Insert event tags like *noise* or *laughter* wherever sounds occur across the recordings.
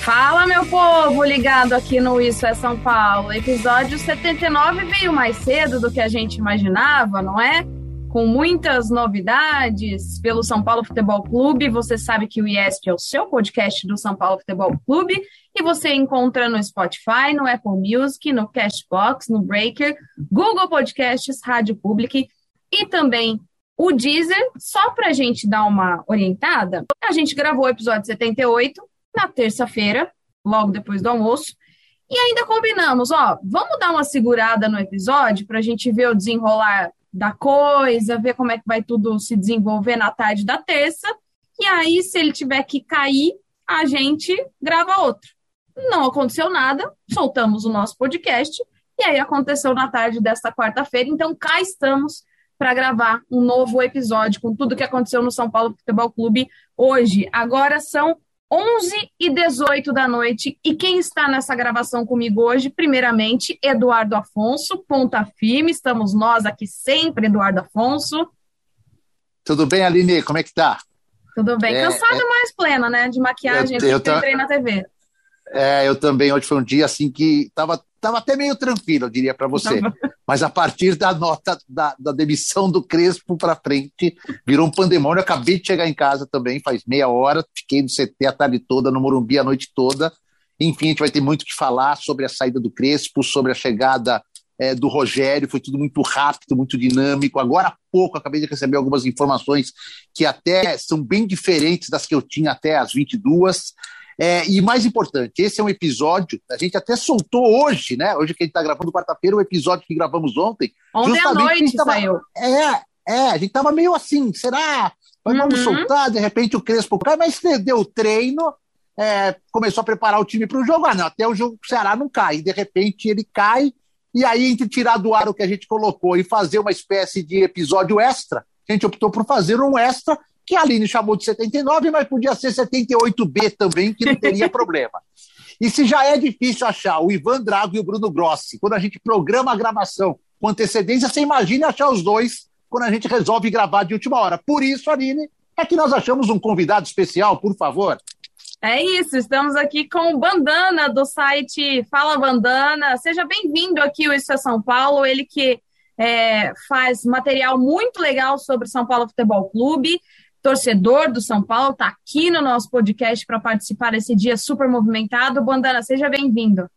Fala, meu povo, ligado aqui no Isso é São Paulo. Episódio 79 veio mais cedo do que a gente imaginava, não é? Com muitas novidades pelo São Paulo Futebol Clube. Você sabe que o IESP é o seu podcast do São Paulo Futebol Clube e você encontra no Spotify, no Apple Music, no Cashbox, no Breaker, Google Podcasts, Rádio Public e também o Deezer. Só para a gente dar uma orientada, a gente gravou o episódio 78 na terça-feira, logo depois do almoço. E ainda combinamos, ó, vamos dar uma segurada no episódio para a gente ver o desenrolar da coisa, ver como é que vai tudo se desenvolver na tarde da terça. E aí, se ele tiver que cair, a gente grava outro. Não aconteceu nada, soltamos o nosso podcast. E aí aconteceu na tarde desta quarta-feira. Então, cá estamos para gravar um novo episódio com tudo que aconteceu no São Paulo Futebol Clube hoje. Agora são 11 e 18 da noite. E quem está nessa gravação comigo hoje, primeiramente, Eduardo Afonso, ponta firme. Estamos nós aqui sempre, Eduardo Afonso. Tudo bem, Aline? Como é que tá? Tudo bem. É, Cansada, é... mais plena, né? De maquiagem, eu, eu que entrei na TV. É, eu também. Hoje foi um dia assim que tava, tava até meio tranquilo, eu diria para você. Mas a partir da nota da, da demissão do Crespo para frente, virou um pandemônio. Eu acabei de chegar em casa também, faz meia hora. Fiquei no CT a tarde toda, no Morumbi a noite toda. Enfim, a gente vai ter muito que falar sobre a saída do Crespo, sobre a chegada é, do Rogério. Foi tudo muito rápido, muito dinâmico. Agora há pouco acabei de receber algumas informações que até são bem diferentes das que eu tinha até às 22 é, e mais importante, esse é um episódio, a gente até soltou hoje, né? Hoje que a gente está gravando quarta-feira, o episódio que gravamos ontem. Ontem à noite tava, saiu. É, é, a gente estava meio assim, será? Mas uhum. vamos soltar, de repente o Crespo cai, mas deu o treino, é, começou a preparar o time para o jogo. Ah, não, até o jogo o Ceará não cai. De repente ele cai, e aí, entre tirar do ar o que a gente colocou e fazer uma espécie de episódio extra, a gente optou por fazer um extra que a Aline chamou de 79, mas podia ser 78B também, que não teria *laughs* problema. E se já é difícil achar o Ivan Drago e o Bruno Grossi, quando a gente programa a gravação com antecedência, você imagina achar os dois quando a gente resolve gravar de última hora. Por isso, Aline, é que nós achamos um convidado especial, por favor. É isso, estamos aqui com o Bandana do site Fala Bandana. Seja bem-vindo aqui ao Isso é São Paulo, ele que é, faz material muito legal sobre São Paulo Futebol Clube torcedor do São Paulo, está aqui no nosso podcast para participar desse dia super movimentado. Bandana, seja bem-vindo.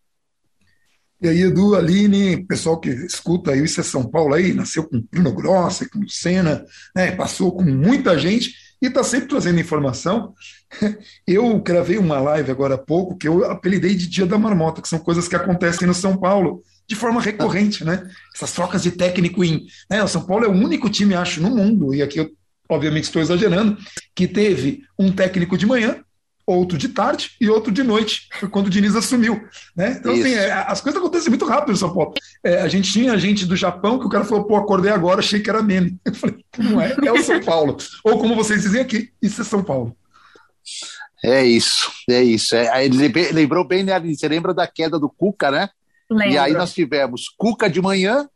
E aí, Edu, Aline, pessoal que escuta aí, isso é São Paulo aí, nasceu com Bruno Grossi, com Senna, né, passou com muita gente e está sempre trazendo informação. *laughs* Eu gravei uma live agora há pouco que eu apelidei de Dia da Marmota, que são coisas que acontecem no São Paulo de forma recorrente, né? Essas trocas de técnico em. Né, o São Paulo é o único time, acho, no mundo, e aqui eu obviamente estou exagerando, que teve um técnico de manhã, outro de tarde e outro de noite, foi quando o Diniz assumiu. Né? Então, assim, é, as coisas acontecem muito rápido no São Paulo. É, a gente tinha gente do Japão que o cara falou, pô, acordei agora, achei que era meme. *laughs* Eu falei, não é, é o São Paulo. Ou como vocês dizem aqui, isso é São Paulo. É isso, é isso. É, ele lembrou bem, né, Você lembra da queda do Cuca, né? Lembro. E aí nós tivemos Cuca de manhã,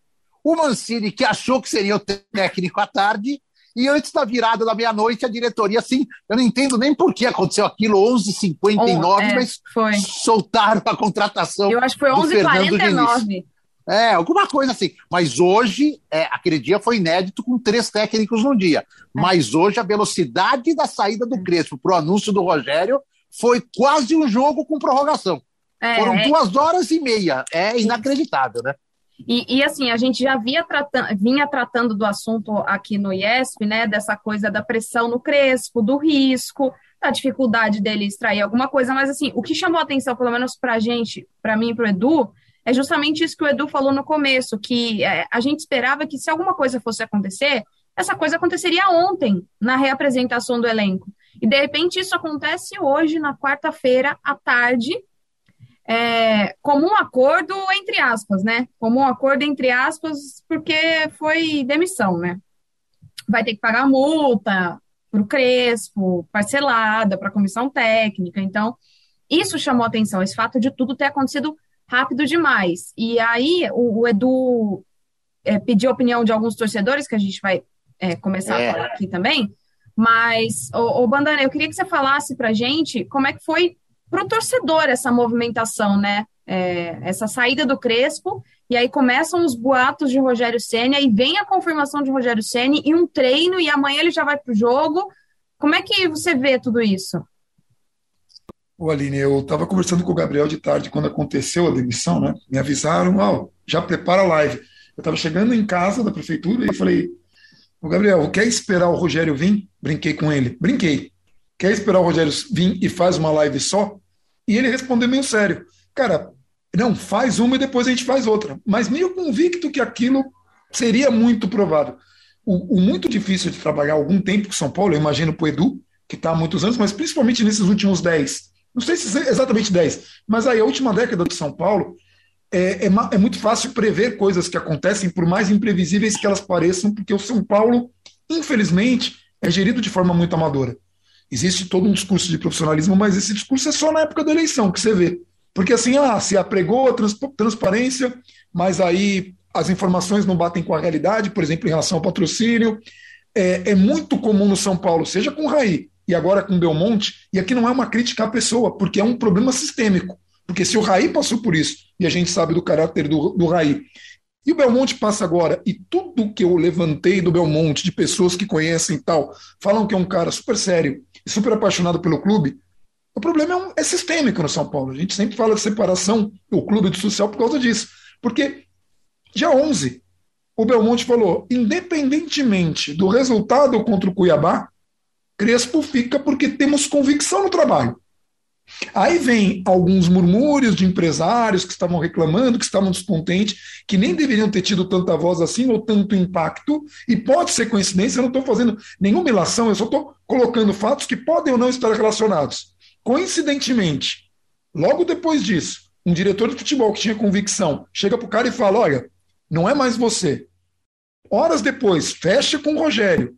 o Mancini, que achou que seria o técnico à tarde, e antes da virada da meia-noite, a diretoria, assim, eu não entendo nem por que aconteceu aquilo, 11h59, é, mas foi. soltaram a contratação. Eu acho que foi 11h49. É, alguma coisa assim. Mas hoje, é, aquele dia foi inédito com três técnicos no dia. Mas hoje a velocidade da saída do Crespo para o anúncio do Rogério foi quase um jogo com prorrogação. É, Foram é. duas horas e meia. É inacreditável, né? E, e, assim, a gente já via vinha tratando do assunto aqui no IESP, né? Dessa coisa da pressão no Crespo, do risco, da dificuldade dele extrair alguma coisa, mas assim, o que chamou a atenção, pelo menos para a gente, para mim e para o Edu, é justamente isso que o Edu falou no começo, que é, a gente esperava que se alguma coisa fosse acontecer, essa coisa aconteceria ontem, na reapresentação do elenco. E de repente isso acontece hoje, na quarta-feira, à tarde, é, como um acordo entre aspas, né? Como um acordo entre aspas, porque foi demissão, né? Vai ter que pagar multa para o Crespo, parcelada para a comissão técnica. Então, isso chamou atenção, esse fato de tudo ter acontecido rápido demais. E aí o, o Edu é, pediu a opinião de alguns torcedores, que a gente vai é, começar é. a falar aqui também. Mas, o, Bandana, eu queria que você falasse para gente como é que foi para o torcedor essa movimentação, né? É, essa saída do Crespo, e aí começam os boatos de Rogério Senna, e vem a confirmação de Rogério Senna, e um treino, e amanhã ele já vai para o jogo. Como é que você vê tudo isso? Ô, Aline, eu estava conversando com o Gabriel de tarde quando aconteceu a demissão, né? Me avisaram, ó, já prepara a live. Eu estava chegando em casa da prefeitura e falei, o Gabriel, quer esperar o Rogério vir? Brinquei com ele. Brinquei. Quer esperar o Rogério vir e faz uma live só? E ele respondeu meio sério. Cara, não, faz uma e depois a gente faz outra. Mas meio convicto que aquilo seria muito provável. O, o muito difícil de trabalhar algum tempo com São Paulo, eu imagino para o Edu, que está há muitos anos, mas principalmente nesses últimos 10, não sei se exatamente 10, mas aí a última década de São Paulo é, é, é, muito fácil prever coisas que acontecem, por mais imprevisíveis que elas pareçam, porque o São Paulo, infelizmente, é gerido de forma muito amadora. Existe todo um discurso de profissionalismo, mas esse discurso é só na época da eleição que você vê. Porque assim, ah, se apregou a trans, transparência, mas aí as informações não batem com a realidade, por exemplo, em relação ao patrocínio. É, é muito comum no São Paulo, seja com o Raí, e agora com Belmonte, e aqui não é uma crítica à pessoa, porque é um problema sistêmico. Porque se o Raí passou por isso, e a gente sabe do caráter do, do Raí, e o Belmonte passa agora, e tudo que eu levantei do Belmonte, de pessoas que conhecem e tal, falam que é um cara super sério e super apaixonado pelo clube, o problema é, um, é sistêmico no São Paulo. A gente sempre fala de separação do clube do social por causa disso. Porque dia 11, o Belmonte falou, independentemente do resultado contra o Cuiabá, Crespo fica porque temos convicção no trabalho. Aí vem alguns murmúrios de empresários que estavam reclamando, que estavam descontentes, que nem deveriam ter tido tanta voz assim ou tanto impacto, e pode ser coincidência, eu não estou fazendo nenhuma ilação, eu só estou colocando fatos que podem ou não estar relacionados. Coincidentemente, logo depois disso, um diretor de futebol que tinha convicção chega para o cara e fala: Olha, não é mais você. Horas depois, fecha com o Rogério,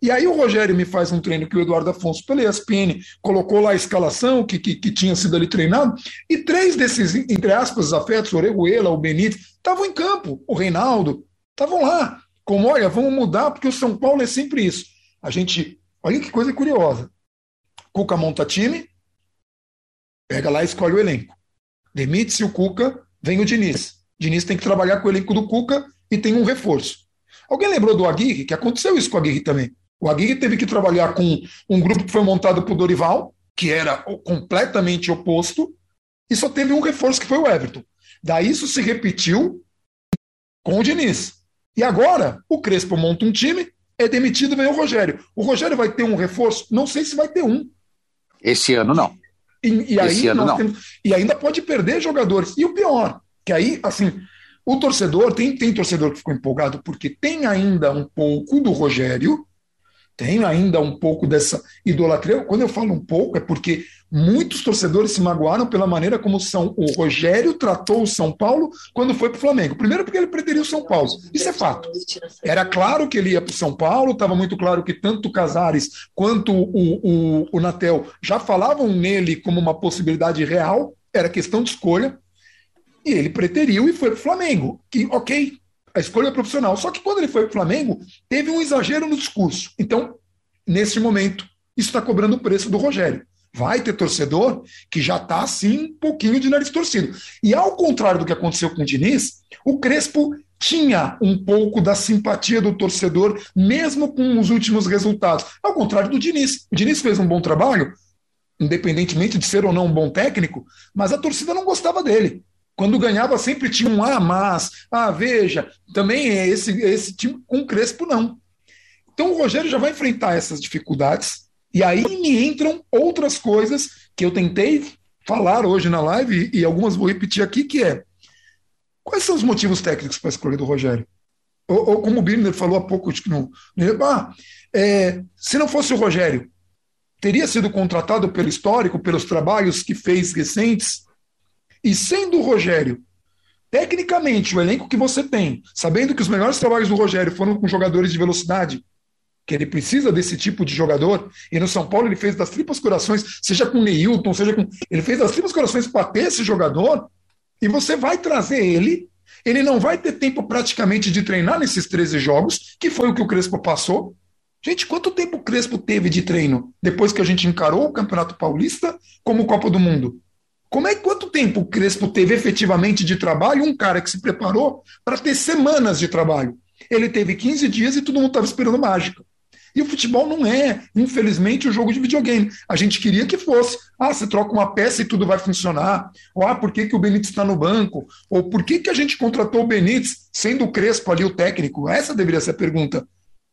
e aí o Rogério me faz um treino que o Eduardo Afonso, pela ESPN, colocou lá a escalação que, que, que tinha sido ali treinado, e três desses, entre aspas, afetos, o Orejuela, o Benítez, estavam em campo, o Reinaldo, estavam lá. Como, olha, vamos mudar, porque o São Paulo é sempre isso. A gente, olha que coisa curiosa. Cuca monta time, pega lá e escolhe o elenco. Demite-se o Cuca, vem o Diniz. Diniz tem que trabalhar com o elenco do Cuca e tem um reforço. Alguém lembrou do Aguirre? Que aconteceu isso com o Aguirre também. O Aguirre teve que trabalhar com um grupo que foi montado por Dorival, que era completamente oposto, e só teve um reforço que foi o Everton. Daí isso se repetiu com o Diniz. E agora o Crespo monta um time, é demitido vem o Rogério. O Rogério vai ter um reforço? Não sei se vai ter um. Esse ano não. E, e aí ano, não. Temos, e ainda pode perder jogadores. E o pior, que aí, assim, o torcedor, tem, tem torcedor que ficou empolgado porque tem ainda um pouco do Rogério, tem ainda um pouco dessa idolatria. Quando eu falo um pouco, é porque muitos torcedores se magoaram pela maneira como São, o Rogério tratou o São Paulo quando foi para o Flamengo. Primeiro, porque ele preteriu o São Paulo. Isso é fato. Era claro que ele ia para o São Paulo, estava muito claro que tanto o Casares quanto o, o, o Natel já falavam nele como uma possibilidade real, era questão de escolha. E ele preteriu e foi para o Flamengo. Que, ok, a escolha profissional. Só que quando ele foi para o Flamengo, teve um exagero no discurso. Então, nesse momento, isso está cobrando o preço do Rogério. Vai ter torcedor que já está assim um pouquinho de nariz torcido. E ao contrário do que aconteceu com o Diniz, o Crespo tinha um pouco da simpatia do torcedor, mesmo com os últimos resultados. Ao contrário do Diniz. O Diniz fez um bom trabalho, independentemente de ser ou não um bom técnico, mas a torcida não gostava dele. Quando ganhava, sempre tinha um ah, mas, ah, veja, também é esse, esse time com Crespo, não. Então o Rogério já vai enfrentar essas dificuldades, e aí me entram outras coisas que eu tentei falar hoje na live, e algumas vou repetir aqui, que é Quais são os motivos técnicos para a escolha do Rogério? Ou, ou, como o Birner falou há pouco, acho que não. Ah, é, se não fosse o Rogério, teria sido contratado pelo histórico, pelos trabalhos que fez recentes? E sendo o Rogério, tecnicamente, o elenco que você tem, sabendo que os melhores trabalhos do Rogério foram com jogadores de velocidade, que ele precisa desse tipo de jogador, e no São Paulo ele fez das tripas corações, seja com Neilton, seja com. Ele fez das tripas corações para ter esse jogador, e você vai trazer ele, ele não vai ter tempo praticamente de treinar nesses 13 jogos, que foi o que o Crespo passou. Gente, quanto tempo o Crespo teve de treino depois que a gente encarou o Campeonato Paulista como Copa do Mundo? Como é quanto tempo o Crespo teve efetivamente de trabalho? Um cara que se preparou para ter semanas de trabalho. Ele teve 15 dias e todo mundo estava esperando mágica. E o futebol não é, infelizmente, o um jogo de videogame. A gente queria que fosse. Ah, você troca uma peça e tudo vai funcionar. Ou ah, por que, que o Benítez está no banco? Ou por que, que a gente contratou o Benítez sendo o Crespo ali o técnico? Essa deveria ser a pergunta.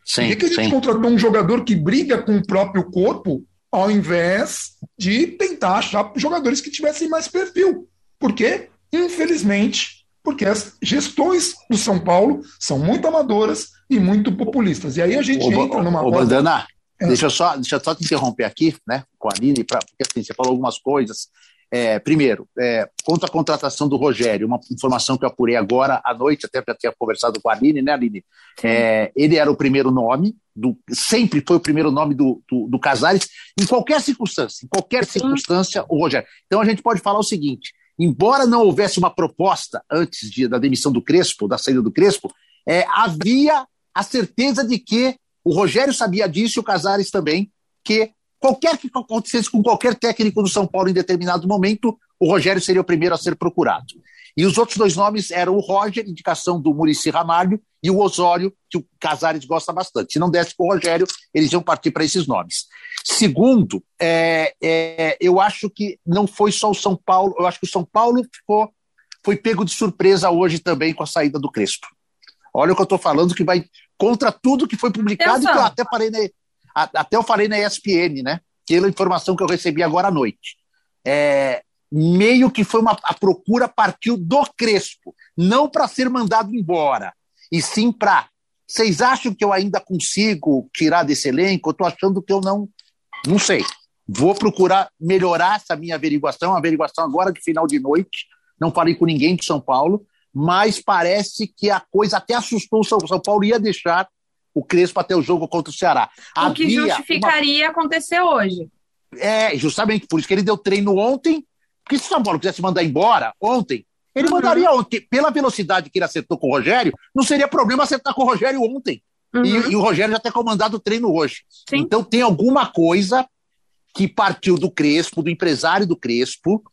Sim, por que, que a gente sim. contratou um jogador que briga com o próprio corpo ao invés de tentar achar jogadores que tivessem mais perfil? Porque, infelizmente, porque as gestões do São Paulo são muito amadoras, e muito populistas. E aí a gente ô, entra numa. Ô, Bandana, é. deixa, eu só, deixa eu só te interromper aqui, né, com a Aline, pra, porque assim, você falou algumas coisas. É, primeiro, é, quanto à contratação do Rogério, uma informação que eu apurei agora à noite, até já tinha conversado com a Aline, né, Aline? É, ele era o primeiro nome, do, sempre foi o primeiro nome do, do, do Casares, em qualquer circunstância, em qualquer circunstância, o Rogério. Então a gente pode falar o seguinte: embora não houvesse uma proposta antes de, da demissão do Crespo, da saída do Crespo, é, havia a certeza de que o Rogério sabia disso e o Casares também, que qualquer que acontecesse com qualquer técnico do São Paulo em determinado momento, o Rogério seria o primeiro a ser procurado. E os outros dois nomes eram o Roger, indicação do Murici Ramalho, e o Osório, que o Casares gosta bastante. Se não desse com o Rogério, eles iam partir para esses nomes. Segundo, é, é, eu acho que não foi só o São Paulo, eu acho que o São Paulo ficou, foi pego de surpresa hoje também com a saída do Crespo. Olha o que eu estou falando, que vai contra tudo que foi publicado e que eu até falei na, até eu falei na ESPN, né? Pela informação que eu recebi agora à noite. É, meio que foi uma a procura partiu do Crespo, não para ser mandado embora, e sim para vocês acham que eu ainda consigo tirar desse elenco? Eu estou achando que eu não, não sei. Vou procurar melhorar essa minha averiguação, a averiguação agora de final de noite. Não falei com ninguém de São Paulo, mas parece que a coisa até assustou o São, São Paulo, ia deixar o Crespo até o jogo contra o Ceará. O que justificaria uma... acontecer hoje. É, justamente, por isso que ele deu treino ontem, porque se o São Paulo quisesse mandar embora ontem, ele uhum. mandaria ontem. Pela velocidade que ele acertou com o Rogério, não seria problema acertar com o Rogério ontem. Uhum. E, e, o Rogério já tem comandado o treino hoje. Sim. Então tem alguma coisa que partiu do Crespo, do empresário do Crespo,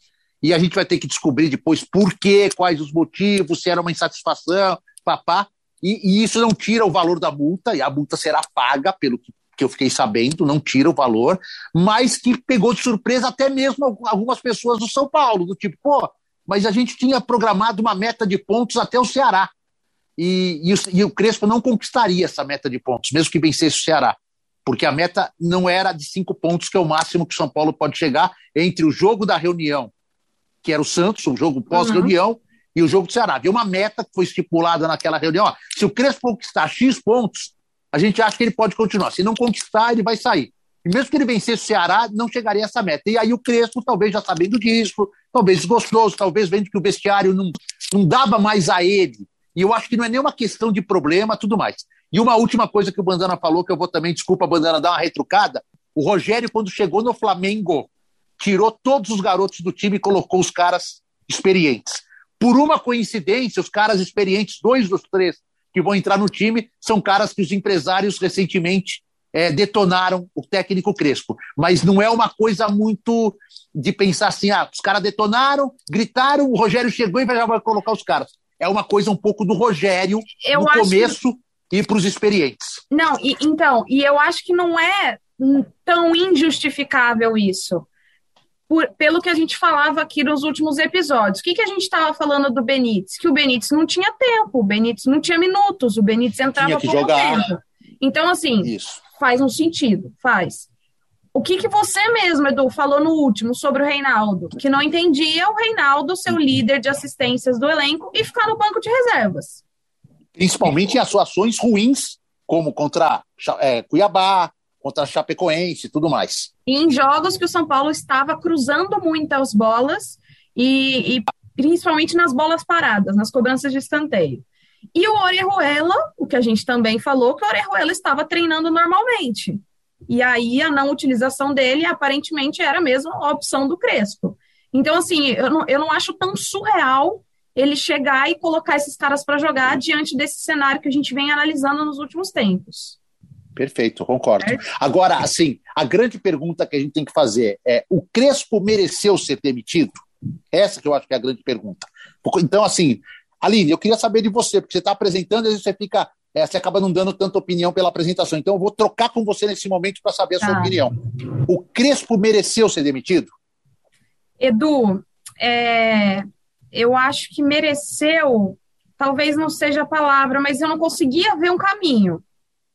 e a gente vai ter que descobrir depois por quê, quais os motivos, se era uma insatisfação, papá. E, e, isso não tira o valor da multa, e a multa será paga, pelo que, que eu fiquei sabendo, não tira o valor, mas que pegou de surpresa até mesmo algumas pessoas do São Paulo, do tipo, pô, mas a gente tinha programado uma meta de pontos até o Ceará. E, e, o, e o Crespo não conquistaria essa meta de pontos, mesmo que vencesse o Ceará porque a meta não era de cinco pontos, que é o máximo que o São Paulo pode chegar entre o jogo da reunião que era o Santos, um jogo pós-reunião, uhum. E o jogo do Ceará. Havia uma meta que foi estipulada naquela reunião. Ó, se o Crespo conquistar X pontos, a gente acha que ele pode continuar. Se não conquistar, ele vai sair. E mesmo que ele vencesse o Ceará, não chegaria a essa meta. E aí o Crespo, talvez já sabendo disso, talvez desgostoso, talvez vendo que o vestiário não, não dava mais a ele. E eu acho que não é nenhuma questão de problema, tudo mais. E uma última coisa que o Bandana falou, que eu vou também, desculpa, Bandana, dar uma retrucada. O Rogério, quando chegou no Flamengo, tirou todos os garotos do time e colocou os caras experientes. Por uma coincidência, os caras experientes, dois dos três que vão entrar no time, são caras que os empresários recentemente é, detonaram o técnico Crespo. Mas não é uma coisa muito de pensar assim, ah, os caras detonaram, gritaram, o Rogério chegou e já vai colocar os caras. É uma coisa um pouco do Rogério Eu no começo e para os experientes. Não, e- então, e eu acho que não é tão injustificável isso. Por- pelo que a gente falava aqui nos últimos episódios. O que, que a gente estava falando do Benítez? Que o Benítez não tinha tempo, o Benítez não tinha minutos, o Benítez entrava pouco jogar. tempo. Então, assim, Isso. faz um sentido, faz. O que, que você mesmo, Edu, falou no último sobre o Reinaldo? Que não entendia o Reinaldo ser o líder de assistências do elenco e ficar no banco de reservas. Principalmente em atuações ruins, como contra é, Cuiabá, contra Chapecoense e tudo mais. Em jogos que o São Paulo estava cruzando muitas bolas e, e principalmente nas bolas paradas, nas cobranças de escanteio. E o Orejuela, o que a gente também falou, que o Orejuela estava treinando normalmente. E aí a não utilização dele aparentemente era mesmo a opção do Crespo. Então, assim, eu não, eu não acho tão surreal ele chegar e colocar esses caras para jogar diante desse cenário que a gente vem analisando nos últimos tempos. Perfeito, concordo. Agora, assim, a grande pergunta que a gente tem que fazer é: o Crespo mereceu ser demitido? Essa que eu acho que é a grande pergunta. Então, assim, Aline, eu queria saber de você, porque você está apresentando, às vezes você fica. É, você acaba não dando tanta opinião pela apresentação. Então, eu vou trocar com você nesse momento para saber a sua Tá. opinião. O Crespo mereceu ser demitido? Edu, é, eu acho que mereceu, talvez não seja a palavra, mas eu não conseguia ver um caminho.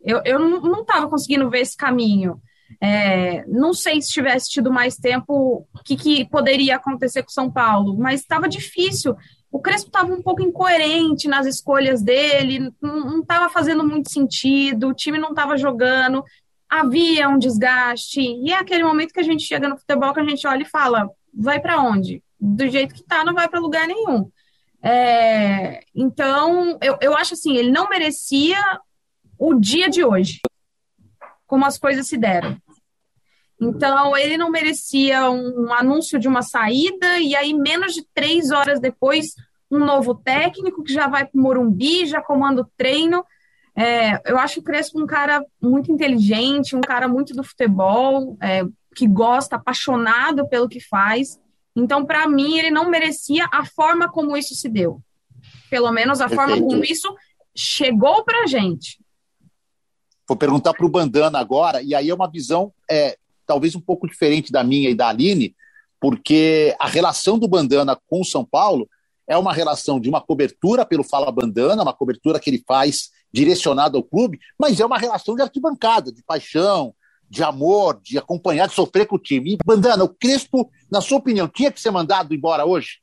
Eu, eu não estava conseguindo ver esse caminho. É, não sei se tivesse tido mais tempo, o que, que poderia acontecer com São Paulo, mas estava difícil. O Crespo estava um pouco incoerente nas escolhas dele, não estava fazendo muito sentido, o time não estava jogando, havia um desgaste, e é aquele momento que a gente chega no futebol que a gente olha e fala: vai para onde? Do jeito que tá, não vai para lugar nenhum. É, então, eu, eu acho assim, ele não merecia o dia de hoje, como as coisas se deram. Então, ele não merecia um anúncio de uma saída, e aí, menos de três horas depois, um novo técnico que já vai para o Morumbi, já comanda o treino. É, eu acho o Crespo um cara muito inteligente, um cara muito do futebol, é, que gosta, apaixonado pelo que faz. Então, para mim, ele não merecia a forma como isso se deu. Pelo menos a forma Perfeito. como isso chegou para a gente. Vou perguntar para o Bandana agora, e aí é uma visão é, talvez um pouco diferente da minha e da Aline, porque a relação do Bandana com o São Paulo é uma relação de uma cobertura pelo Fala Bandana, uma cobertura que ele faz direcionada ao clube, mas é uma relação de arquibancada, de paixão, de amor, de acompanhar, de sofrer com o time. E, Bandana, o Crespo, na sua opinião, tinha que ser mandado embora hoje?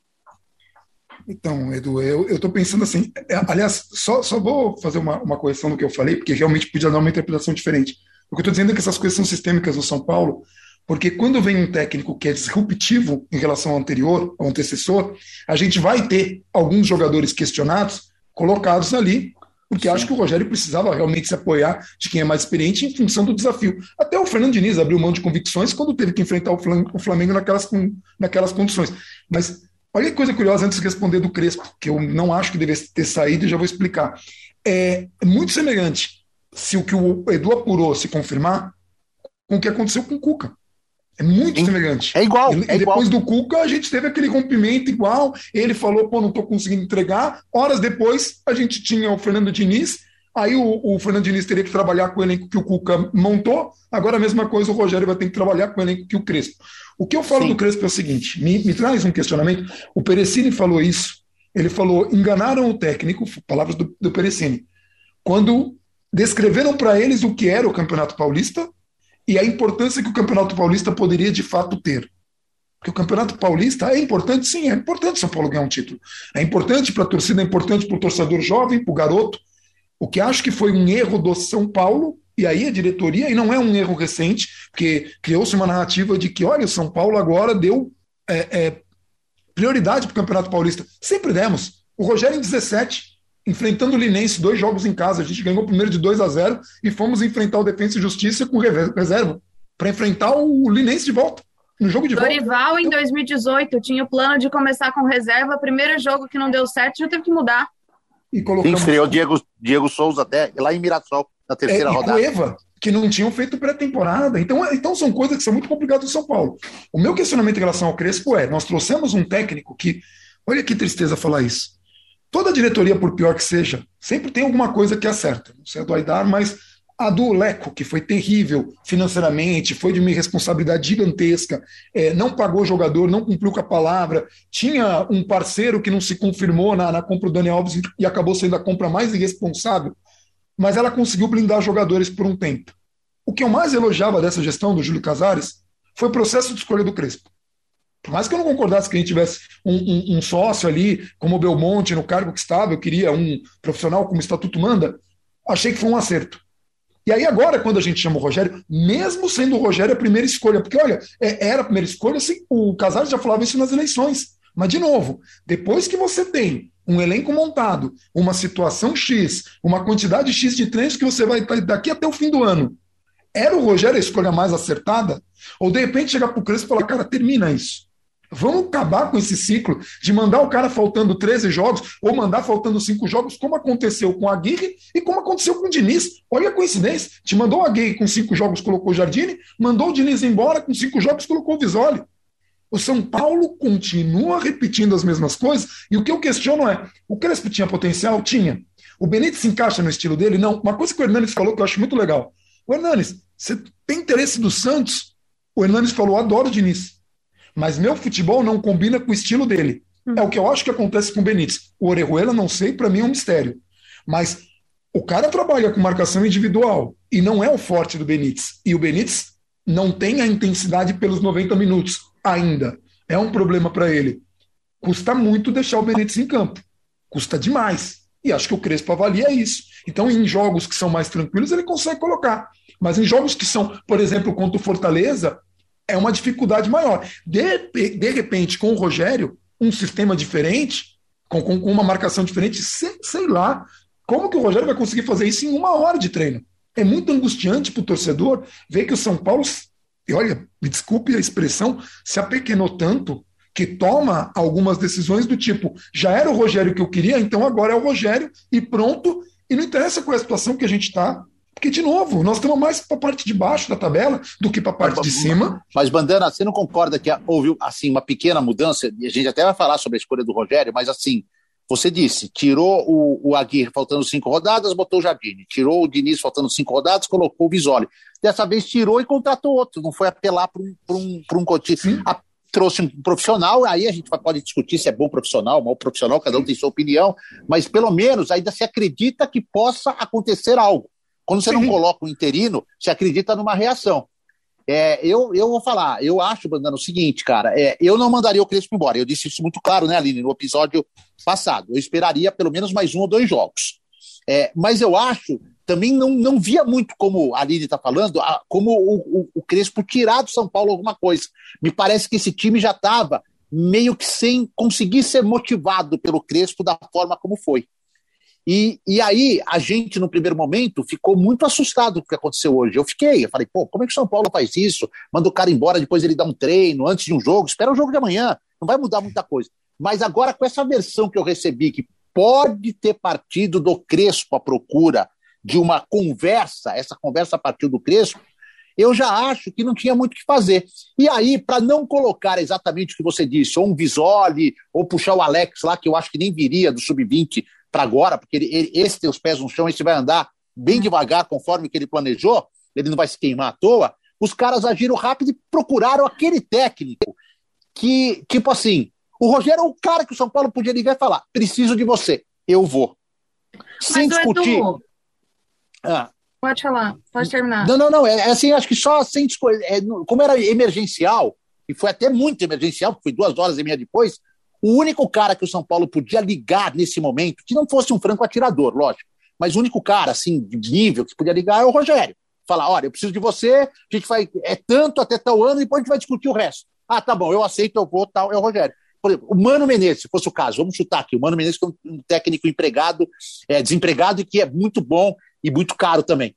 Então, Edu, eu estou pensando assim. é, aliás, só, só vou fazer uma, uma correção no que eu falei, porque realmente podia dar uma interpretação diferente. O que eu estou dizendo é que essas coisas são sistêmicas no São Paulo, porque quando vem um técnico que é disruptivo em relação ao anterior, ao antecessor, a gente vai ter alguns jogadores questionados colocados ali, porque acho que o Rogério precisava realmente se apoiar de quem é mais experiente em função do desafio. Até o Fernando Diniz abriu mão de convicções quando teve que enfrentar o Flam- o Flamengo naquelas, naquelas condições. Mas olha que coisa curiosa antes de responder do Crespo, que eu não acho que devesse ter saído e já vou explicar. É muito semelhante, se o que o Edu apurou se confirmar, com o que aconteceu com o Cuca. É muito Sim. semelhante. É igual, E é igual. depois do Cuca, a gente teve aquele rompimento igual. Ele falou, pô, não tô conseguindo entregar. Horas depois, a gente tinha o Fernando Diniz. Aí o, o Fernando Diniz teria que trabalhar com o elenco que o Cuca montou. Agora a mesma coisa, o Rogério vai ter que trabalhar com o elenco que o Crespo. O que eu falo Sim. do Crespo é o seguinte: me, me traz um questionamento. O Perecini falou isso. Ele falou: enganaram o técnico, palavras do, do Perecini, quando descreveram para eles o que era o Campeonato Paulista e a importância que o Campeonato Paulista poderia de fato ter. Porque o Campeonato Paulista é importante, sim, é importante São Paulo ganhar um título. É importante para a torcida, é importante para o torcedor jovem, para o garoto. O que acho que foi um erro do São Paulo, e aí a diretoria, e não é um erro recente, porque criou-se uma narrativa de que, olha, o São Paulo agora deu é, é, prioridade para o Campeonato Paulista. Sempre demos. O Rogério em 17, enfrentando o Linense, dois jogos em casa, a gente ganhou o primeiro de 2 a 0 e fomos enfrentar o Defensa e Justiça com reserva, para enfrentar o Linense de volta. No jogo de Dorival, volta. em 2018, tinha o plano de começar com reserva. Primeiro jogo que não deu certo, já teve que mudar. E colocamos estreou Diego, Diego Souza até lá em Mirassol, na É, terceira e rodada. Cueva, que não tinham feito pré-temporada. Então, então são coisas que são muito complicadas em São Paulo. O meu questionamento em relação ao Crespo é: nós trouxemos um técnico que, olha que tristeza falar isso. Toda diretoria, por pior que seja, sempre tem alguma coisa que acerta. Não sei a do Aidar, mas a do Leco, que foi terrível financeiramente, foi de uma irresponsabilidade gigantesca, é, não pagou o jogador, não cumpriu com a palavra, tinha um parceiro que não se confirmou na, na compra do Daniel Alves e acabou sendo a compra mais irresponsável mas ela conseguiu blindar jogadores por um tempo. O que eu mais elogiava dessa gestão do Júlio Casares foi o processo de escolha do Crespo. Por mais que eu não concordasse que a gente tivesse um, um, um, sócio ali, como o Belmonte, no cargo que estava, eu queria um profissional como o Estatuto manda, achei que foi um acerto. E aí agora, quando a gente chama o Rogério, mesmo sendo o Rogério a primeira escolha, porque olha, é, era a primeira escolha, assim, o Casares já falava isso nas eleições. Mas, de novo, depois que você tem um elenco montado, uma situação X, uma quantidade X de treinos que você vai daqui até o fim do ano. Era o Rogério a escolha mais acertada? Ou de repente chegar para o Crespo e falar, cara, termina isso. Vamos acabar com esse ciclo de mandar o cara faltando 13 jogos ou mandar faltando 5 jogos, como aconteceu com a Aguirre e como aconteceu com o Diniz. Olha a coincidência. Te mandou o Aguirre com 5 jogos, colocou o Jardine, mandou o Diniz embora com 5 jogos, colocou o Visoli. O São Paulo continua repetindo as mesmas coisas, e o que eu questiono é: o Crespo tinha potencial? Tinha. O Benítez se encaixa no estilo dele? Não. Uma coisa que o Hernanes falou que eu acho muito legal. O Hernanes, você tem interesse do Santos? O Hernanes falou: adoro o Diniz, mas meu futebol não combina com o estilo dele. Hum. É o que eu acho que acontece com o Benítez. O Orejuela, não sei, para mim é um mistério. Mas o cara trabalha com marcação individual e não é o forte do Benítez. E o Benítez não tem a intensidade pelos 90 minutos ainda. É um problema para ele. Custa muito deixar o Benítez em campo. Custa demais. E acho que o Crespo avalia isso. Então, em jogos que são mais tranquilos, ele consegue colocar. Mas em jogos que são, por exemplo, contra o Fortaleza, é uma dificuldade maior. De, de repente, com o Rogério, um sistema diferente, com, com uma marcação diferente, sei, sei lá como que o Rogério vai conseguir fazer isso em uma hora de treino. É muito angustiante para o torcedor ver que o São Paulo e olha, me desculpe a expressão, se apequenou tanto que toma algumas decisões do tipo, já era o Rogério que eu queria, então agora é o Rogério e pronto, e não interessa qual é a situação que a gente está, porque, de novo, nós estamos mais para a parte de baixo da tabela do que para a parte de cima. Mas, Bandana, você não concorda que houve assim, uma pequena mudança? E a gente até vai falar sobre a escolha do Rogério, mas assim, você disse, tirou o, o Aguirre faltando cinco rodadas, botou o Jardine. Tirou o Diniz faltando cinco rodadas, colocou o Visoli. Dessa vez tirou e contratou outro. Não foi apelar para um, um, um cotismo. Trouxe um profissional, aí a gente pode discutir se é bom profissional, mau profissional, cada um tem sua opinião, mas pelo menos ainda se acredita que possa acontecer algo. Quando você Sim. não coloca o interino, se acredita numa reação. É, eu, eu vou falar, eu acho, Bandana, o seguinte, cara, é, eu não mandaria o Crespo embora. Eu disse isso muito claro, né, Aline, no episódio passado. Eu esperaria pelo menos mais um ou dois jogos. É, mas eu acho, também não, não via muito, como a Aline está falando, a, como o, o, o, Crespo tirar do São Paulo alguma coisa. Me parece que esse time já estava meio que sem conseguir ser motivado pelo Crespo da forma como foi. E, e aí, a gente, no primeiro momento, ficou muito assustado com o que aconteceu hoje. Eu fiquei, eu falei, pô, como é que o São Paulo faz isso? Manda o cara embora, depois ele dá um treino antes de um jogo, espera o jogo de amanhã, não vai mudar muita coisa. Mas agora, com essa versão que eu recebi, que pode ter partido do Crespo à procura de uma conversa, essa conversa partiu do Crespo, eu já acho que não tinha muito o que fazer. E aí, para não colocar exatamente o que você disse, ou um Visoli, ou puxar o Alex lá, que eu acho que nem viria do sub-20 para agora, porque ele, ele, esse tem os pés no chão, esse vai andar bem devagar, conforme que ele planejou, ele não vai se queimar à toa. Os caras agiram rápido e procuraram aquele técnico que, tipo assim, o Rogério é o cara que o São Paulo podia ligar e falar: preciso de você, eu vou. Sem Mas, discutir. Edu, ah, pode falar, pode terminar. Não, não, não. É, é assim, acho que só sem discutir. É, como era emergencial, e foi até muito emergencial, foi duas horas e meia depois, o único cara que o São Paulo podia ligar nesse momento, que não fosse um franco atirador, lógico, mas o único cara, assim, de nível que podia ligar é o Rogério. Falar, olha, eu preciso de você, a gente vai, é tanto até tal ano, e depois a gente vai discutir o resto. Ah, tá bom, eu aceito, eu vou, tal, é o Rogério. Por exemplo, o Mano Menezes, se fosse o caso, vamos chutar aqui, o Mano Menezes que é um técnico empregado, é, desempregado e que é muito bom e muito caro também.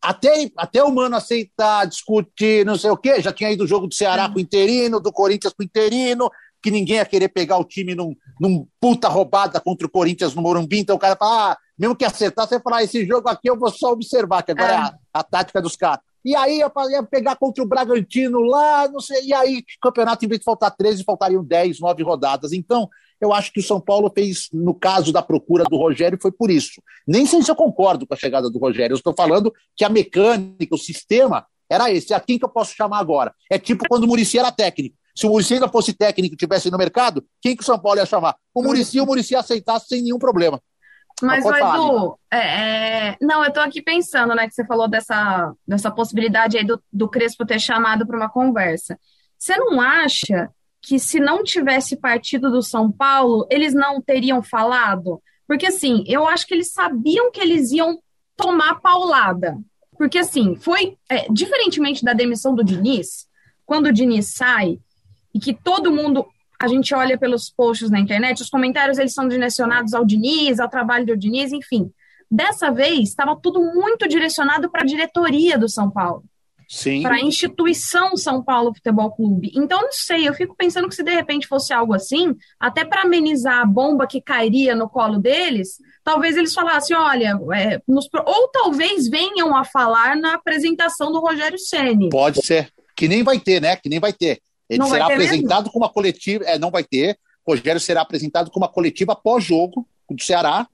Até, até o Mano aceitar, discutir, não sei o quê, já tinha ido o jogo do Ceará com o interino, do Corinthians com o interino, que ninguém ia querer pegar o time num, num puta roubada contra o Corinthians no Morumbi, então o cara fala, ah, mesmo que acertar, você fala, ah, esse jogo aqui eu vou só observar, que agora é, é a, a, tática dos caras. E aí ia, ia pegar contra o Bragantino lá, não sei, e aí campeonato, em vez de faltar 13, faltariam 10, 9 rodadas. Então, eu acho que o São Paulo fez, no caso da procura do Rogério, foi por isso. Nem sei se eu concordo com a chegada do Rogério, eu estou falando que a mecânica, o sistema, era esse. A quem que eu posso chamar agora? É tipo quando o Murici era técnico. Se o Murici ainda fosse técnico e estivesse no mercado, quem que o São Paulo ia chamar? O Murici, o Murici aceitasse sem nenhum problema. Mas, Edu, é, é... não, eu estou aqui pensando, né, que você falou dessa, dessa possibilidade aí do, do Crespo ter chamado para uma conversa. Você não acha que se não tivesse partido do São Paulo, eles não teriam falado? Porque, assim, eu acho que eles sabiam que eles iam tomar paulada. Porque, assim, foi, é, diferentemente da demissão do Diniz, quando o Diniz sai e que todo mundo, a gente olha pelos posts na internet, os comentários eles são direcionados ao Diniz, ao trabalho do Diniz, enfim. Dessa vez, estava tudo muito direcionado para a diretoria do São Paulo. Para a instituição São Paulo Futebol Clube. Então, não sei, eu fico pensando que se de repente fosse algo assim, até para amenizar a bomba que cairia no colo deles, talvez eles falassem, olha, é, nos, ou talvez venham a falar na apresentação do Rogério Ceni. Pode ser, que nem vai ter, né? Que nem vai ter. Ele não será apresentado mesmo? com uma coletiva, é, não vai ter. Rogério será apresentado com uma coletiva pós-jogo do Ceará.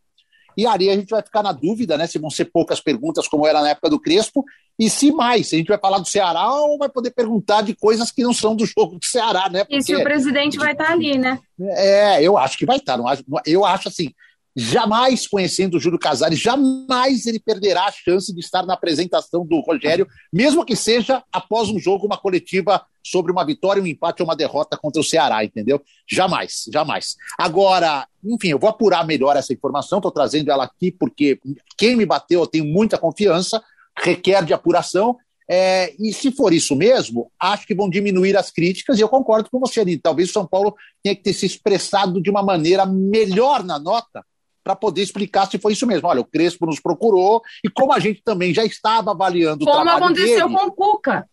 E aí a gente vai ficar na dúvida, né? Se vão ser poucas perguntas, como era na época do Crespo, e se mais, se a gente vai falar do Ceará ou vai poder perguntar de coisas que não são do jogo do Ceará, né? Porque... E se o presidente vai estar ali, né? É, eu acho que vai estar. Acho, eu acho assim, Jamais conhecendo o Júlio Casares, jamais ele perderá a chance de estar na apresentação do Rogério, mesmo que seja após um jogo, uma coletiva sobre uma vitória, um empate ou uma derrota contra o Ceará, entendeu? Jamais, jamais. Agora, enfim, eu vou apurar melhor essa informação, estou trazendo ela aqui porque quem me bateu eu tenho muita confiança, requer de apuração, é, e se for isso mesmo, acho que vão diminuir as críticas, e eu concordo com você, Aline. Talvez o São Paulo tenha que ter se expressado de uma maneira melhor na nota, para poder explicar se foi isso mesmo. Olha, o Crespo nos procurou e como a gente também já estava avaliando como o trabalho aconteceu dele, com o Cuca.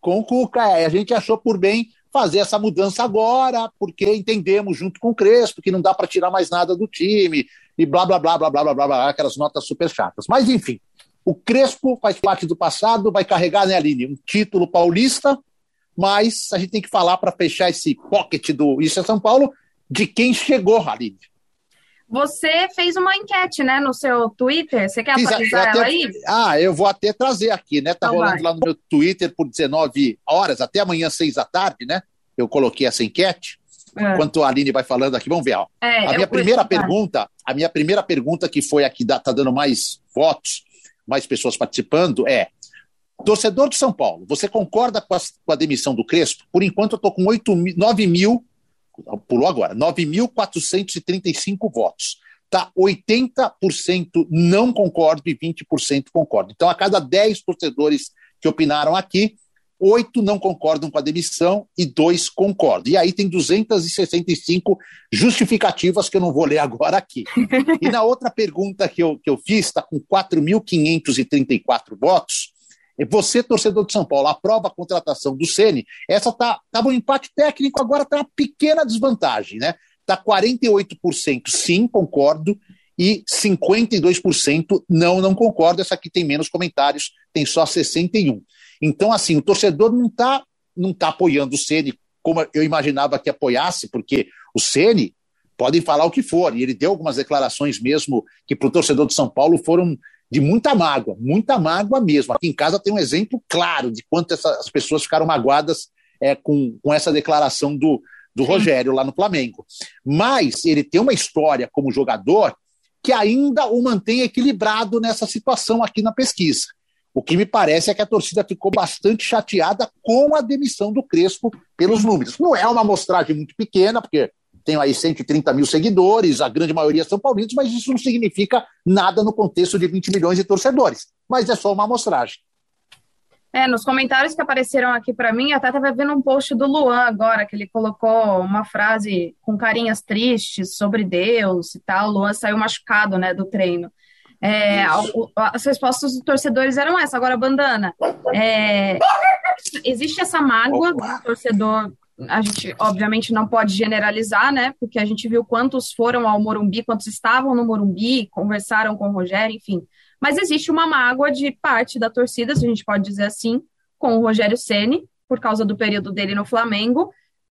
Com o Cuca, é, a gente achou por bem fazer essa mudança agora, porque entendemos junto com o Crespo que não dá para tirar mais nada do time e blá blá blá blá blá blá blá, blá aquelas notas super chatas. Mas enfim, o Crespo faz parte do passado, vai carregar, né, Aline, um título paulista, mas a gente tem que falar para fechar esse pocket do Isso é São Paulo de quem chegou, Aline. Você fez uma enquete, né, no seu Twitter. Você quer Fiz, atualizar até, ela aí? Ah, eu vou até trazer aqui, né? Tá então rolando vai. lá no meu Twitter por 19 horas, até amanhã, 6 da tarde, né? Eu coloquei essa enquete. É. Enquanto a Aline vai falando aqui, vamos ver. Ó. É, a minha primeira pergunta, a minha primeira pergunta, que foi aqui, tá dando mais votos, mais pessoas participando, é: torcedor de São Paulo, você concorda com a, com a demissão do Crespo? Por enquanto, eu estou com 8, 9 mil pulou agora, 9.435 votos. Tá 80% não concordo e 20% concordo. Então, a cada 10 torcedores que opinaram aqui, oito não concordam com a demissão e dois concordam. E aí tem 265 justificativas que eu não vou ler agora aqui. *laughs* E na outra pergunta que eu, que eu fiz, está com 4.534 votos, você, torcedor de São Paulo, aprova a contratação do Ceni. Essa tá tava um empate técnico, agora está uma pequena desvantagem, né? Tá 48% sim, concordo, e 52% não, não concordo. Essa aqui tem menos comentários, tem só 61. Então, assim, o torcedor não está não tá apoiando o Ceni como eu imaginava que apoiasse, porque o Ceni podem falar o que for, e ele deu algumas declarações mesmo que para o torcedor de São Paulo foram de muita mágoa, muita mágoa mesmo. Aqui em casa tem um exemplo claro de quanto essas pessoas ficaram magoadas é, com, com essa declaração do, do Rogério lá no Flamengo. Mas ele tem uma história como jogador que ainda o mantém equilibrado nessa situação aqui na pesquisa. O que me parece é que a torcida ficou bastante chateada com a demissão do Crespo pelos números. Não é uma amostragem muito pequena, porque tenho aí 130 mil seguidores, a grande maioria são paulinos, mas isso não significa nada no contexto de 20 milhões de torcedores. Mas é só uma amostragem. É, nos comentários que apareceram aqui para mim, até estava vendo um post do Luan agora, que ele colocou uma frase com carinhas tristes sobre Deus e tal. O Luan saiu machucado, né, do treino. É, as respostas dos torcedores eram essa. Agora, Bandana, é, existe essa mágoa do torcedor a gente obviamente não pode generalizar, né? Porque a gente viu quantos foram ao Morumbi, quantos estavam no Morumbi, conversaram com o Rogério, enfim. Mas existe uma mágoa de parte da torcida, se a gente pode dizer assim, com o Rogério Ceni por causa do período dele no Flamengo.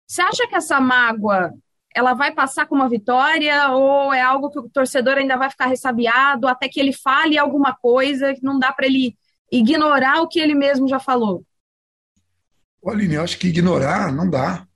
Você acha que essa mágoa ela vai passar com uma vitória ou é algo que o torcedor ainda vai ficar ressabiado até que ele fale alguma coisa que não dá para ele ignorar o que ele mesmo já falou? Aline, eu acho que ignorar não dá.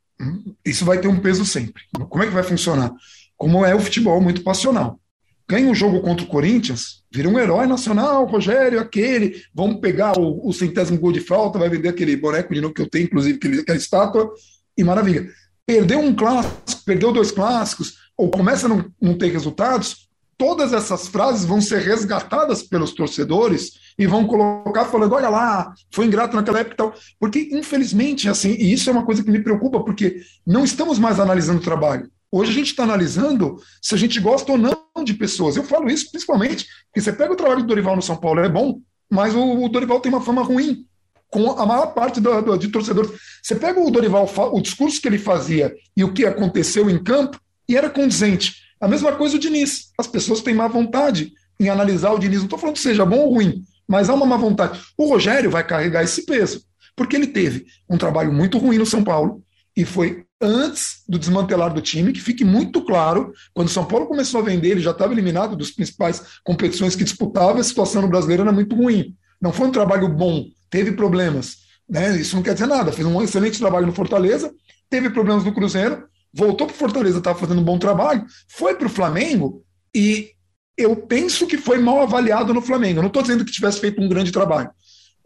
Isso vai ter um peso sempre. Como é que vai funcionar? Como é o futebol, muito passional. Ganha um jogo contra o Corinthians, vira um herói nacional, Rogério, aquele. Vamos pegar o, o centésimo gol de falta, vai vender aquele boneco de novo que eu tenho, inclusive, aquele, aquela estátua, e maravilha. Perdeu um clássico, perdeu dois clássicos, ou começa a não, não ter resultados, todas essas frases vão ser resgatadas pelos torcedores e vão colocar falando, olha lá, foi ingrato naquela época e tal. Porque, infelizmente, assim, e isso é uma coisa que me preocupa, porque não estamos mais analisando o trabalho. Hoje a gente está analisando se a gente gosta ou não de pessoas. Eu falo isso principalmente porque você pega o trabalho do Dorival no São Paulo, é bom, mas o, Dorival tem uma fama ruim com a maior parte do, do, de torcedores. Você pega o Dorival, o discurso que ele fazia e o que aconteceu em campo, e era condizente. A mesma coisa o Diniz. As pessoas têm má vontade em analisar o Diniz. Não estou falando que seja bom ou ruim, mas há uma má vontade. O Rogério vai carregar esse peso, porque ele teve um trabalho muito ruim no São Paulo e foi antes do desmantelar do time, que fique muito claro, quando o São Paulo começou a vender, ele já estava eliminado dos principais competições que disputava, a situação no brasileiro era muito ruim. Não foi um trabalho bom, teve problemas. Né? Isso não quer dizer nada. Fez um excelente trabalho no Fortaleza, teve problemas no Cruzeiro, voltou para o Fortaleza, estava fazendo um bom trabalho, foi para o Flamengo e eu penso que foi mal avaliado no Flamengo. Eu não estou dizendo que tivesse feito um grande trabalho.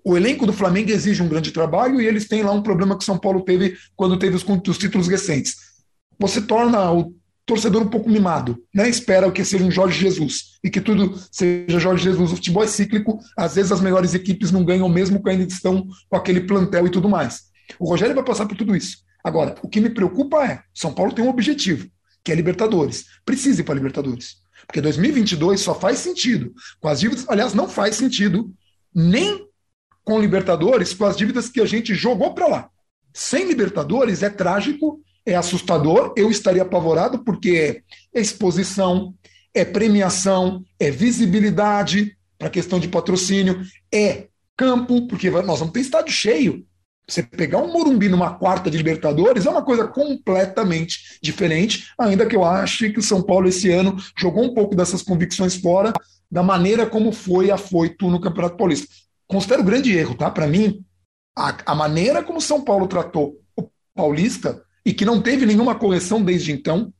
O elenco do Flamengo exige um grande trabalho e eles têm lá um problema que São Paulo teve quando teve os, os títulos recentes. Você torna o torcedor um pouco mimado, né? Espera que seja um Jorge Jesus e que tudo seja Jorge Jesus. O futebol é cíclico, às vezes as melhores equipes não ganham mesmo que ainda estão com aquele plantel e tudo mais. O Rogério vai passar por tudo isso. Agora, o que me preocupa é, São Paulo tem um objetivo, que é Libertadores. Precisa ir para Libertadores. Porque 2022 só faz sentido com as dívidas, aliás, não faz sentido nem com Libertadores, com as dívidas que a gente jogou para lá. Sem Libertadores é trágico, é assustador, eu estaria apavorado porque é exposição, é premiação, é visibilidade para questão de patrocínio, é campo, porque nós vamos ter estádio cheio. Você pegar um Morumbi numa quarta de Libertadores é uma coisa completamente diferente, ainda que eu ache que o São Paulo esse ano jogou um pouco dessas convicções fora da maneira como foi afoito no Campeonato Paulista. Considero grande erro, tá? Para mim, a, a maneira como o São Paulo tratou o Paulista e que não teve nenhuma correção desde então,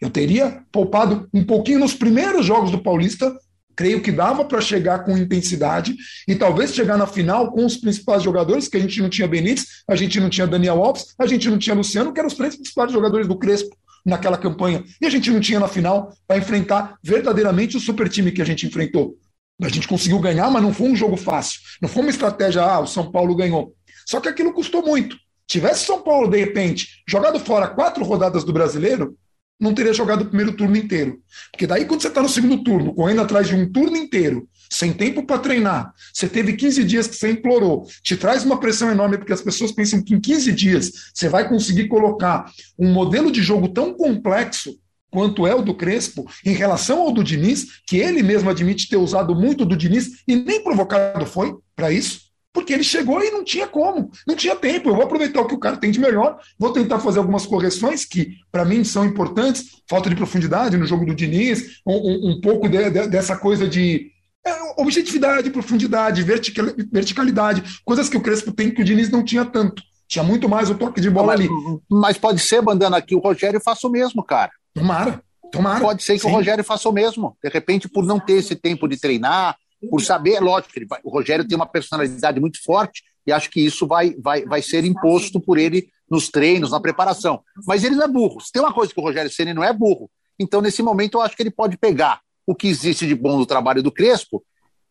eu teria poupado um pouquinho nos primeiros jogos do Paulista creio que dava para chegar com intensidade e talvez chegar na final com os principais jogadores, que a gente não tinha Benítez, a gente não tinha Daniel Alves, a gente não tinha Luciano, que eram os principais jogadores do Crespo naquela campanha. E a gente não tinha na final para enfrentar verdadeiramente o super time que a gente enfrentou. A gente conseguiu ganhar, mas não foi um jogo fácil. Não foi uma estratégia, ah, o São Paulo ganhou. Só que aquilo custou muito. Tivesse São Paulo, de repente, jogado fora quatro rodadas do brasileiro, não teria jogado o primeiro turno inteiro. Porque daí, quando você está no segundo turno, correndo atrás de um turno inteiro, sem tempo para treinar, você teve 15 dias que você implorou, te traz uma pressão enorme, porque as pessoas pensam que em 15 dias você vai conseguir colocar um modelo de jogo tão complexo quanto é o do Crespo, em relação ao do Diniz, que ele mesmo admite ter usado muito do Diniz e nem provocado foi para isso porque ele chegou e não tinha como, não tinha tempo. Eu vou aproveitar o que o cara tem de melhor, vou tentar fazer algumas correções que, para mim, são importantes. Falta de profundidade no jogo do Diniz, um, um pouco de, de, dessa coisa de é, objetividade, profundidade, verticalidade, coisas que o Crespo tem que o Diniz não tinha tanto. Tinha muito mais o toque de bola mas, ali. Mas pode ser, mandando aqui, o Rogério faça o mesmo, cara. Tomara, tomara. Pode ser que Sim. o Rogério faça o mesmo. De repente, por não ter esse tempo de treinar, por saber, lógico, ele vai, o Rogério tem uma personalidade muito forte e acho que isso vai, vai, vai ser imposto por ele nos treinos, na preparação. Mas ele não é burro. Se tem uma coisa que o Rogério Ceni não é burro, então nesse momento eu acho que ele pode pegar o que existe de bom no trabalho do Crespo,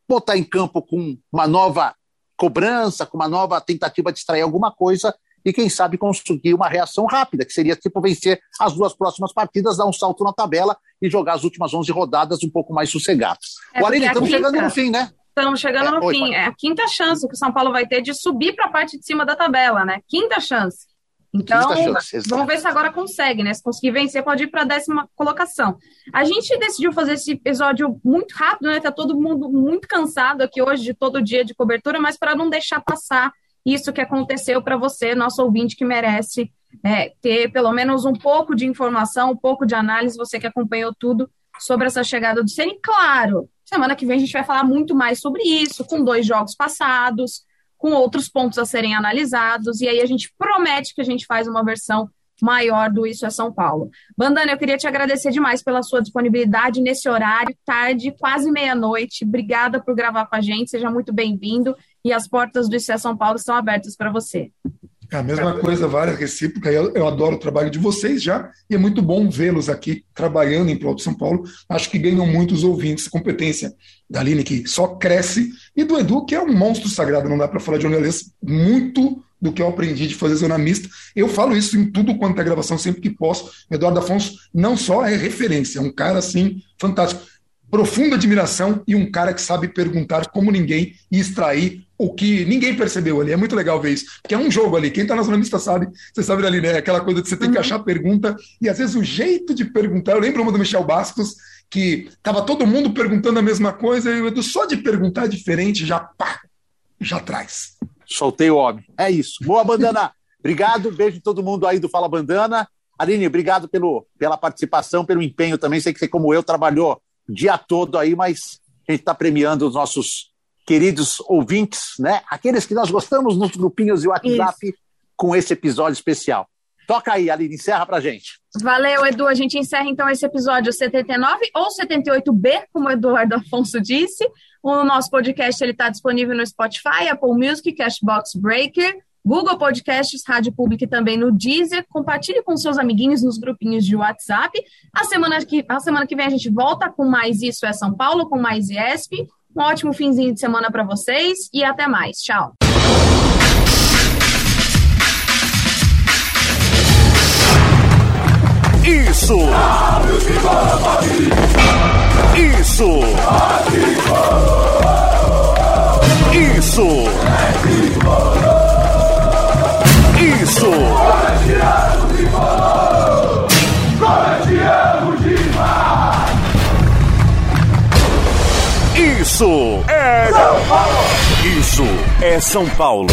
botar em campo com uma nova cobrança, com uma nova tentativa de extrair alguma coisa e, quem sabe, conseguir uma reação rápida, que seria tipo vencer as duas próximas partidas, dar um salto na tabela e jogar as últimas 11 rodadas um pouco mais sossegados. É estamos chegando no fim, né? Estamos chegando é, no oi, fim. Pai. É a quinta chance que o São Paulo vai ter de subir para a parte de cima da tabela, né? Quinta chance. Então, vamos ver se agora consegue, né? Se conseguir vencer, pode ir para a décima colocação. A gente decidiu fazer esse episódio muito rápido, né? Tá todo mundo muito cansado aqui hoje de todo dia de cobertura, mas para não deixar passar isso que aconteceu para você, nosso ouvinte que merece é, ter pelo menos um pouco de informação, um pouco de análise, você que acompanhou tudo sobre essa chegada do Ceni. Claro, semana que vem a gente vai falar muito mais sobre isso, com dois jogos passados com outros pontos a serem analisados, e aí a gente promete que a gente faz uma versão maior do Isso é São Paulo. Bandana, eu queria te agradecer demais pela sua disponibilidade nesse horário, tarde, quase meia-noite. Obrigada por gravar com a gente, seja muito bem-vindo, e as portas do é São Paulo estão abertas para você. É a mesma coisa, várias recíprocas. Eu, eu, adoro o trabalho de vocês já, e é muito bom vê-los aqui trabalhando em prol de São Paulo. Acho que ganham muitos ouvintes. Competência da Aline, que só cresce, e do Edu, que é um monstro sagrado. Não dá para falar de jornalista. Muito do que eu aprendi de fazer zona mista. Eu falo isso em tudo quanto é gravação, sempre que posso. Eduardo Afonso não só é referência, é um cara assim fantástico. Profunda admiração e um cara que sabe perguntar como ninguém e extrair o que ninguém percebeu ali. É muito legal ver isso. Porque é um jogo ali. Quem está na zona mista sabe, você sabe ali, né? Aquela coisa de você tem que uhum. achar a pergunta, e às vezes o jeito de perguntar. Eu lembro uma do Michel Bastos, que estava todo mundo perguntando a mesma coisa, e o Edu só de perguntar diferente, já pá, já traz. Soltei o homem. É isso. Boa, Bandana. *laughs* obrigado. Beijo todo mundo aí do Fala Bandana. Aline, obrigado pelo, pela participação, pelo empenho também. Sei que você, como eu, trabalhou o dia todo aí, mas a gente está premiando os nossos queridos ouvintes, né? Aqueles que nós gostamos nos grupinhos e WhatsApp Isso. com esse episódio especial. Toca aí, Aline, encerra pra gente. Valeu, Edu. A gente encerra então esse episódio 79 ou 78B, como o Eduardo Afonso disse. O nosso podcast ele está disponível no Spotify, Apple Music, Cashbox Breaker, Google Podcasts, Rádio Pública e também no Deezer. Compartilhe com seus amiguinhos nos grupinhos de WhatsApp. A semana que, a semana que vem a gente volta com mais Isso é São Paulo, com mais IESP. Um ótimo finzinho de semana para vocês e até mais. Tchau. Isso! Isso! Isso! Isso! Isso é São Paulo! Isso é São Paulo!